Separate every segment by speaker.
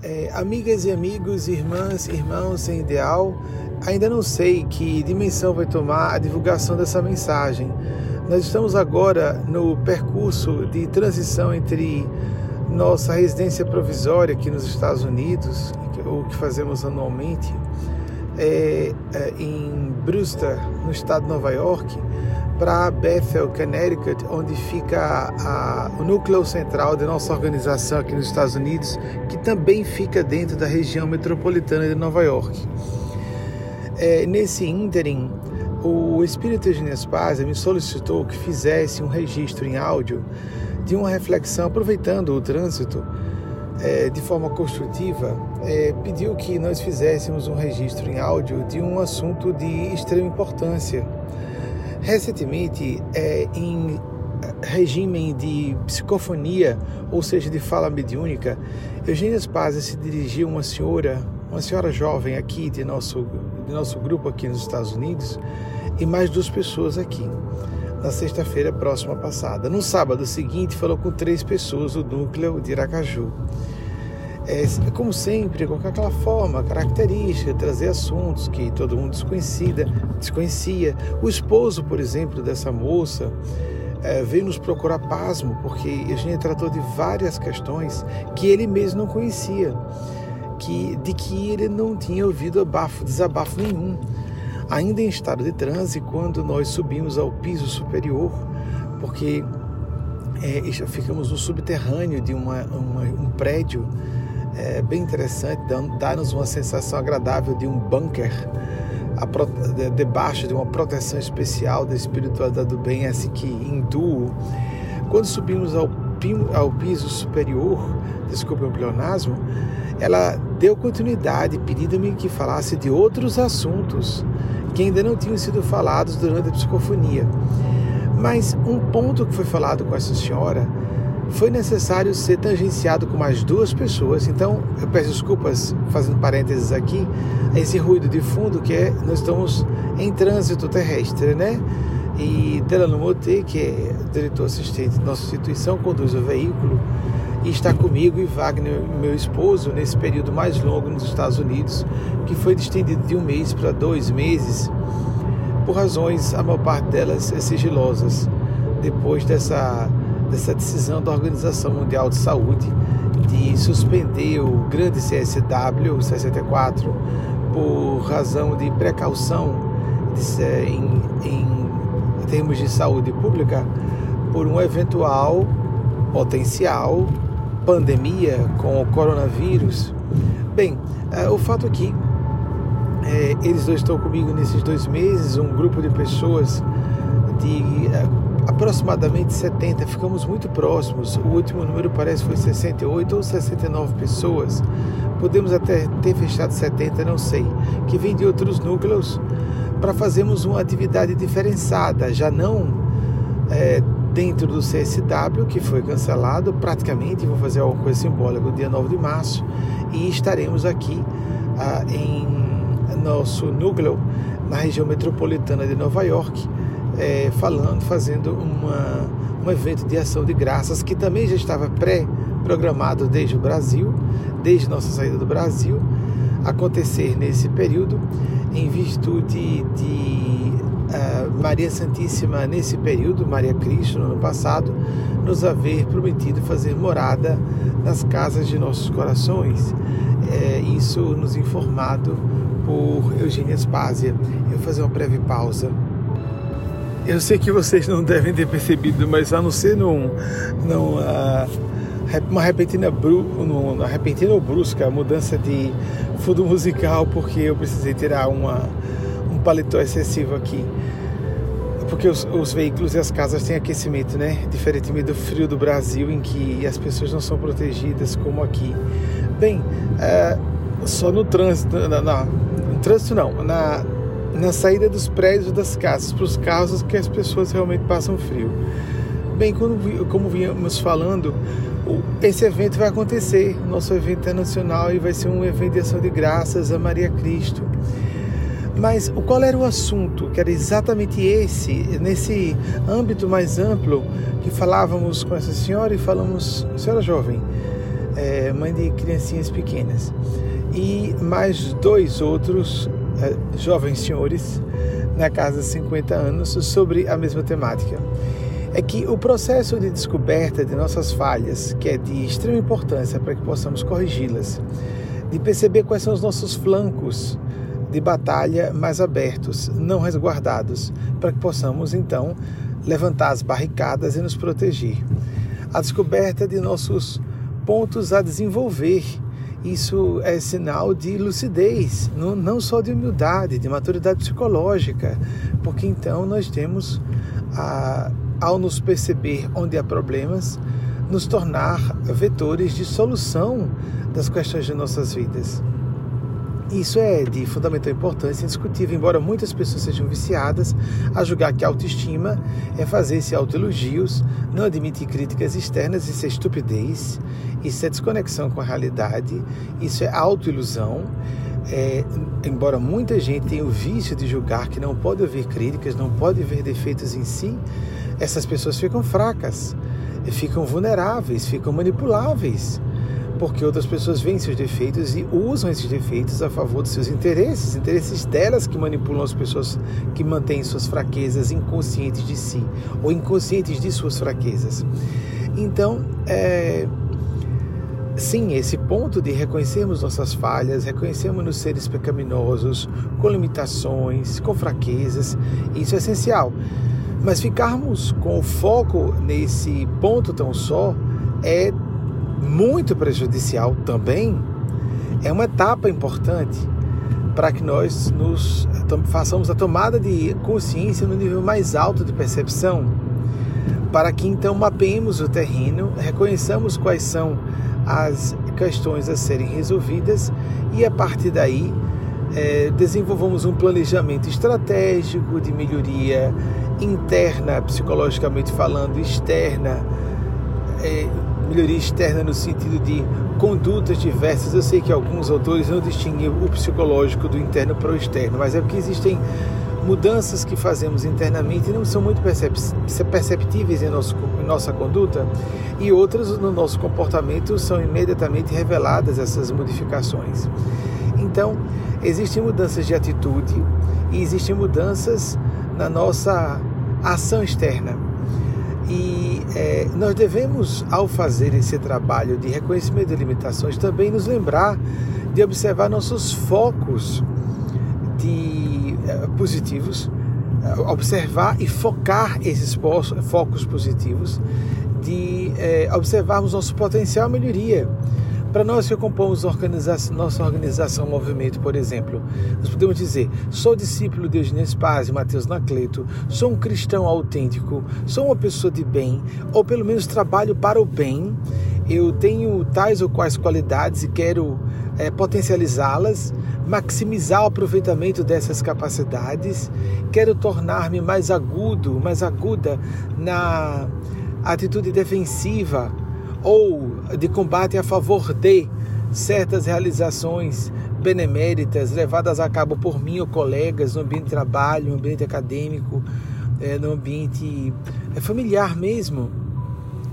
Speaker 1: É, amigas e amigos, irmãs, irmãos em ideal, ainda não sei que dimensão vai tomar a divulgação dessa mensagem. Nós estamos agora no percurso de transição entre nossa residência provisória aqui nos Estados Unidos, o que fazemos anualmente, é, é, em Brewster, no estado de Nova York, para Bethel, Connecticut, onde fica a, o núcleo central da nossa organização aqui nos Estados Unidos, que também fica dentro da região metropolitana de Nova York. É, nesse ínterim, o Espírito Eugênio Spazia me solicitou que fizesse um registro em áudio de uma reflexão, aproveitando o trânsito é, de forma construtiva, é, pediu que nós fizéssemos um registro em áudio de um assunto de extrema importância Recentemente, é, em regime de psicofonia, ou seja, de fala mediúnica, Eugênia Spazia se dirigiu a uma senhora, uma senhora jovem aqui de nosso, de nosso grupo aqui nos Estados Unidos, e mais duas pessoas aqui, na sexta-feira próxima passada. No sábado seguinte, falou com três pessoas do núcleo de Iracaju é, como sempre, com aquela forma característica, trazer assuntos que todo mundo desconhecida, desconhecia. O esposo, por exemplo, dessa moça é, veio nos procurar pasmo, porque a gente tratou de várias questões que ele mesmo não conhecia, que, de que ele não tinha ouvido abafo, desabafo nenhum. Ainda em estado de transe, quando nós subimos ao piso superior, porque é, ficamos no subterrâneo de uma, uma, um prédio é bem interessante, dá-nos uma sensação agradável de um bunker debaixo de uma proteção especial da espiritualidade do bem, assim que hindu. Quando subimos ao, ao piso superior, desculpe o pleonasmo, ela deu continuidade, pedindo-me que falasse de outros assuntos que ainda não tinham sido falados durante a psicofonia. Mas um ponto que foi falado com essa senhora foi necessário ser tangenciado com mais duas pessoas. Então, eu peço desculpas, fazendo parênteses aqui, esse ruído de fundo que é nós estamos em trânsito terrestre, né? E Delano Moté, que é diretor assistente da nossa instituição, conduz o veículo e está comigo e Wagner, meu esposo, nesse período mais longo nos Estados Unidos, que foi estendido de um mês para dois meses, por razões, a maior parte delas, sigilosas. Depois dessa dessa decisão da Organização Mundial de Saúde de suspender o grande CSW 64 por razão de precaução de, em, em termos de saúde pública por um eventual potencial pandemia com o coronavírus. Bem, é, o fato aqui, é, eles dois estão comigo nesses dois meses, um grupo de pessoas de é, aproximadamente 70, ficamos muito próximos. O último número parece foi 68 ou 69 pessoas. Podemos até ter fechado 70, não sei, que vem de outros núcleos para fazermos uma atividade diferenciada, já não é, dentro do CSW, que foi cancelado praticamente, vou fazer alguma coisa simbólica dia 9 de março, e estaremos aqui ah, em nosso núcleo na região metropolitana de Nova York, é, falando, fazendo uma, um evento de ação de graças que também já estava pré-programado desde o Brasil, desde nossa saída do Brasil, acontecer nesse período, em virtude de uh, Maria Santíssima, nesse período, Maria Cristo, no ano passado, nos haver prometido fazer morada nas casas de nossos corações. É, isso nos informado por Eugênia Spásia. Eu vou fazer uma breve pausa. Eu sei que vocês não devem ter percebido, mas a não ser num, uh, uma repentina, bru, uma repentina ou brusca mudança de fundo musical, porque eu precisei tirar uma, um paletó excessivo aqui. Porque os, os, veículos e as casas têm aquecimento, né? Diferentemente do frio do Brasil, em que as pessoas não são protegidas como aqui. Bem, uh, só no trânsito, na, na, no trânsito não, na na saída dos prédios das casas para os casos que as pessoas realmente passam frio. Bem, como, como vínhamos falando, esse evento vai acontecer, nosso evento internacional, e vai ser um evento de ação de graças a Maria Cristo. Mas qual era o assunto? Que era exatamente esse, nesse âmbito mais amplo que falávamos com essa senhora e falamos, senhora jovem, é, mãe de criancinhas pequenas, e mais dois outros jovens senhores na casa de 50 anos sobre a mesma temática. É que o processo de descoberta de nossas falhas, que é de extrema importância para que possamos corrigi-las, de perceber quais são os nossos flancos de batalha mais abertos, não resguardados, para que possamos então levantar as barricadas e nos proteger. A descoberta de nossos pontos a desenvolver. Isso é sinal de lucidez, não só de humildade, de maturidade psicológica, porque então nós temos, a, ao nos perceber onde há problemas, nos tornar vetores de solução das questões de nossas vidas. Isso é de fundamental importância, indiscutível, embora muitas pessoas sejam viciadas a julgar que a autoestima é fazer-se autoelogios, não admitir críticas externas, isso é estupidez, isso é desconexão com a realidade, isso é autoilusão. É, embora muita gente tenha o vício de julgar que não pode ouvir críticas, não pode ver defeitos em si, essas pessoas ficam fracas, ficam vulneráveis, ficam manipuláveis porque outras pessoas veem seus defeitos e usam esses defeitos a favor dos seus interesses, interesses delas que manipulam as pessoas que mantêm suas fraquezas inconscientes de si ou inconscientes de suas fraquezas. Então, é, sim, esse ponto de reconhecermos nossas falhas, reconhecermos-nos seres pecaminosos, com limitações, com fraquezas, isso é essencial. Mas ficarmos com o foco nesse ponto tão só é muito prejudicial também, é uma etapa importante para que nós nos façamos a tomada de consciência no nível mais alto de percepção, para que então mapeemos o terreno, reconheçamos quais são as questões a serem resolvidas e a partir daí é, desenvolvamos um planejamento estratégico de melhoria interna, psicologicamente falando, externa, é, melhoria externa no sentido de condutas diversas. Eu sei que alguns autores não distinguem o psicológico do interno para o externo, mas é porque existem mudanças que fazemos internamente e não são muito perceptíveis em, nosso, em nossa conduta e outras no nosso comportamento são imediatamente reveladas essas modificações. Então, existem mudanças de atitude e existem mudanças na nossa ação externa. E é, nós devemos, ao fazer esse trabalho de reconhecimento de limitações, também nos lembrar de observar nossos focos de é, positivos, é, observar e focar esses focos positivos, de é, observarmos nosso potencial melhoria para nós que compomos nossa organização Movimento, por exemplo, nós podemos dizer: sou discípulo de Eugênio Spazio, Mateus Nacleto, sou um cristão autêntico, sou uma pessoa de bem, ou pelo menos trabalho para o bem, eu tenho tais ou quais qualidades e quero é, potencializá-las, maximizar o aproveitamento dessas capacidades, quero tornar-me mais agudo, mais aguda na atitude defensiva ou de combate a favor de certas realizações beneméritas levadas a cabo por mim ou colegas no ambiente de trabalho, no ambiente acadêmico, eh, no ambiente eh, familiar mesmo.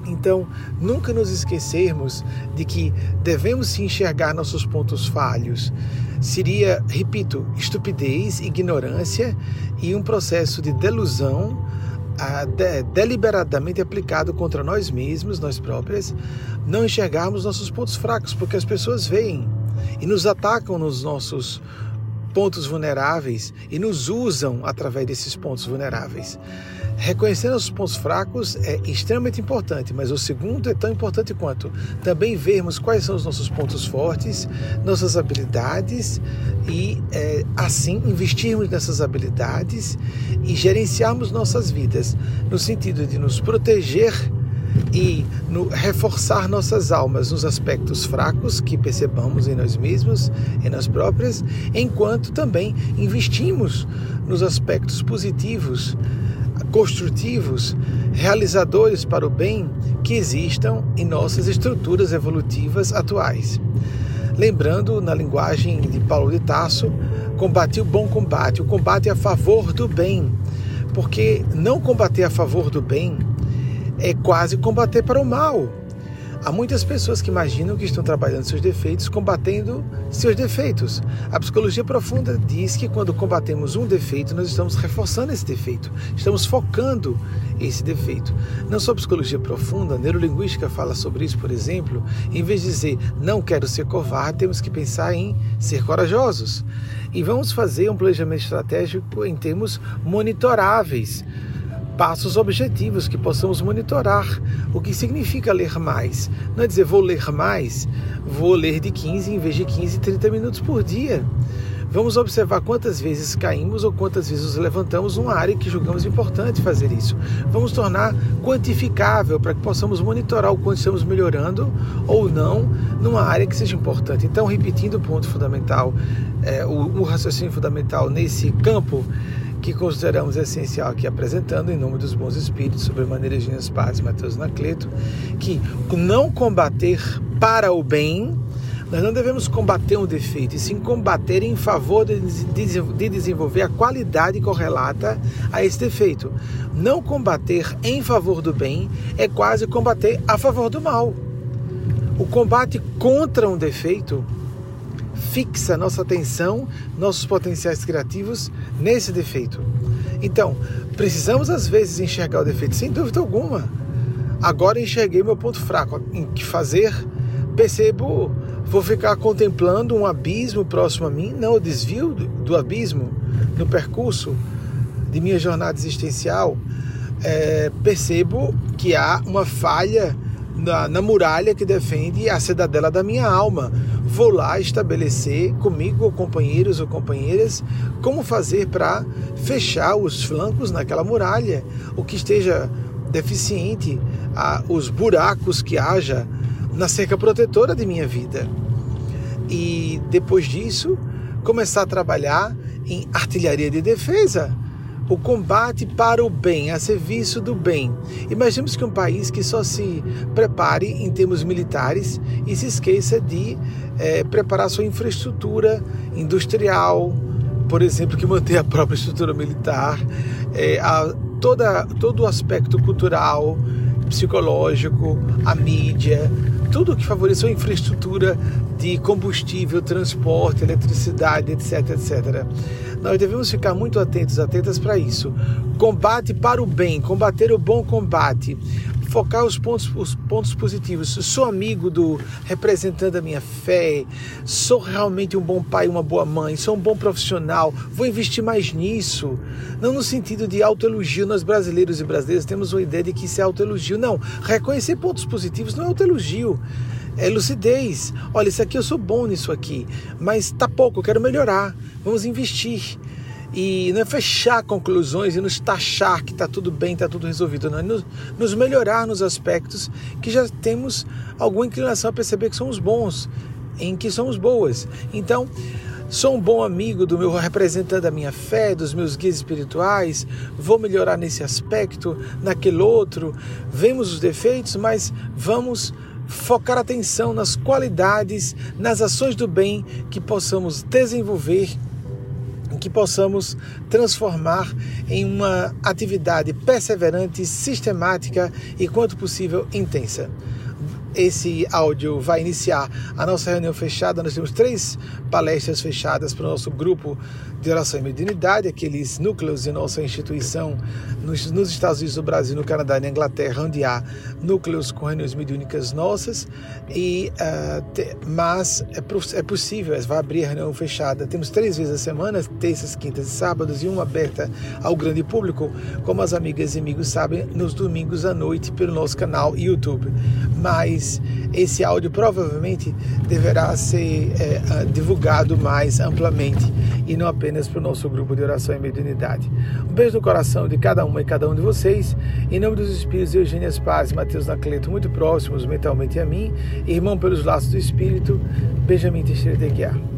Speaker 1: Então, nunca nos esquecermos de que devemos se enxergar nossos pontos falhos. Seria, repito, estupidez, ignorância e um processo de delusão de, deliberadamente aplicado contra nós mesmos, nós próprias, não enxergarmos nossos pontos fracos, porque as pessoas veem e nos atacam nos nossos pontos vulneráveis e nos usam através desses pontos vulneráveis. Reconhecer nossos pontos fracos é extremamente importante, mas o segundo é tão importante quanto. Também vermos quais são os nossos pontos fortes, nossas habilidades e é, assim investirmos nessas habilidades e gerenciarmos nossas vidas no sentido de nos proteger e no reforçar nossas almas nos aspectos fracos que percebamos em nós mesmos, em nós próprias, enquanto também investimos nos aspectos positivos construtivos, realizadores para o bem que existam em nossas estruturas evolutivas atuais. Lembrando, na linguagem de Paulo de Tarso, combate o bom combate, o combate a favor do bem, porque não combater a favor do bem é quase combater para o mal. Há muitas pessoas que imaginam que estão trabalhando seus defeitos, combatendo seus defeitos. A psicologia profunda diz que quando combatemos um defeito, nós estamos reforçando esse defeito, estamos focando esse defeito. Não só psicologia profunda, a neurolinguística fala sobre isso, por exemplo. Em vez de dizer não quero ser covarde, temos que pensar em ser corajosos. E vamos fazer um planejamento estratégico em termos monitoráveis passos objetivos que possamos monitorar. O que significa ler mais? Não é dizer vou ler mais, vou ler de 15 em vez de 15, 30 minutos por dia. Vamos observar quantas vezes caímos ou quantas vezes nos levantamos numa área que julgamos importante fazer isso. Vamos tornar quantificável para que possamos monitorar o quanto estamos melhorando ou não numa área que seja importante. Então, repetindo o ponto fundamental, é, o, o raciocínio fundamental nesse campo que consideramos essencial aqui apresentando, em nome dos bons espíritos, sobre maneira de Paz, Mateus Nacleto, que não combater para o bem, nós não devemos combater um defeito, e sim combater em favor de, de desenvolver a qualidade correlata a esse defeito. Não combater em favor do bem é quase combater a favor do mal. O combate contra um defeito fixa nossa atenção, nossos potenciais criativos nesse defeito. Então, precisamos às vezes enxergar o defeito, sem dúvida alguma. Agora enxerguei meu ponto fraco. Em que fazer? Percebo, vou ficar contemplando um abismo próximo a mim? Não, eu desvio do abismo no percurso de minha jornada existencial. É, percebo que há uma falha na, na muralha que defende a cidadela da minha alma vou lá estabelecer comigo, ou companheiros ou companheiras, como fazer para fechar os flancos naquela muralha, o que esteja deficiente, os buracos que haja na cerca protetora de minha vida. E depois disso, começar a trabalhar em artilharia de defesa o combate para o bem, a serviço do bem. Imaginemos que um país que só se prepare em termos militares e se esqueça de é, preparar sua infraestrutura industrial, por exemplo, que manter a própria estrutura militar, é, a, toda, todo o aspecto cultural, psicológico, a mídia, tudo que favoreça a infraestrutura de combustível, transporte, eletricidade, etc, etc. Nós devemos ficar muito atentos, atentas para isso. Combate para o bem, combater o bom combate, focar os pontos, os pontos positivos. Sou amigo do representante da minha fé, sou realmente um bom pai, uma boa mãe, sou um bom profissional, vou investir mais nisso. Não no sentido de autoelogio, nós brasileiros e brasileiras temos uma ideia de que isso é autoelogio. Não, reconhecer pontos positivos não é autoelogio é lucidez. Olha, isso aqui eu sou bom nisso aqui, mas tá pouco, eu quero melhorar. Vamos investir. E não é fechar conclusões e nos taxar que está tudo bem, está tudo resolvido, não. É nos, nos melhorar nos aspectos que já temos alguma inclinação a perceber que somos bons, em que somos boas. Então, sou um bom amigo do meu representante da minha fé, dos meus guias espirituais, vou melhorar nesse aspecto, naquele outro. Vemos os defeitos, mas vamos focar atenção nas qualidades, nas ações do bem que possamos desenvolver, que possamos transformar em uma atividade perseverante, sistemática e, quanto possível, intensa esse áudio vai iniciar a nossa reunião fechada. Nós temos três palestras fechadas para o nosso grupo de oração e mediunidade, aqueles núcleos de nossa instituição nos, nos, Estados Unidos, no Brasil, no Canadá e na Inglaterra, onde há núcleos com reuniões mediúnicas nossas. E, uh, te, mas é, é possível, vai abrir a reunião fechada. Temos três vezes a semana, terças, quintas e sábados, e uma aberta ao grande público, como as amigas e amigos sabem, nos domingos à noite pelo nosso canal YouTube. Mas esse áudio provavelmente deverá ser é, divulgado mais amplamente e não apenas para o nosso grupo de oração e mediunidade. Um beijo no coração de cada uma e cada um de vocês. Em nome dos Espíritos Eugênias Paz e Mateus Nacleto, muito próximos mentalmente a mim, irmão pelos laços do Espírito, Benjamin Teixeira de Guiar.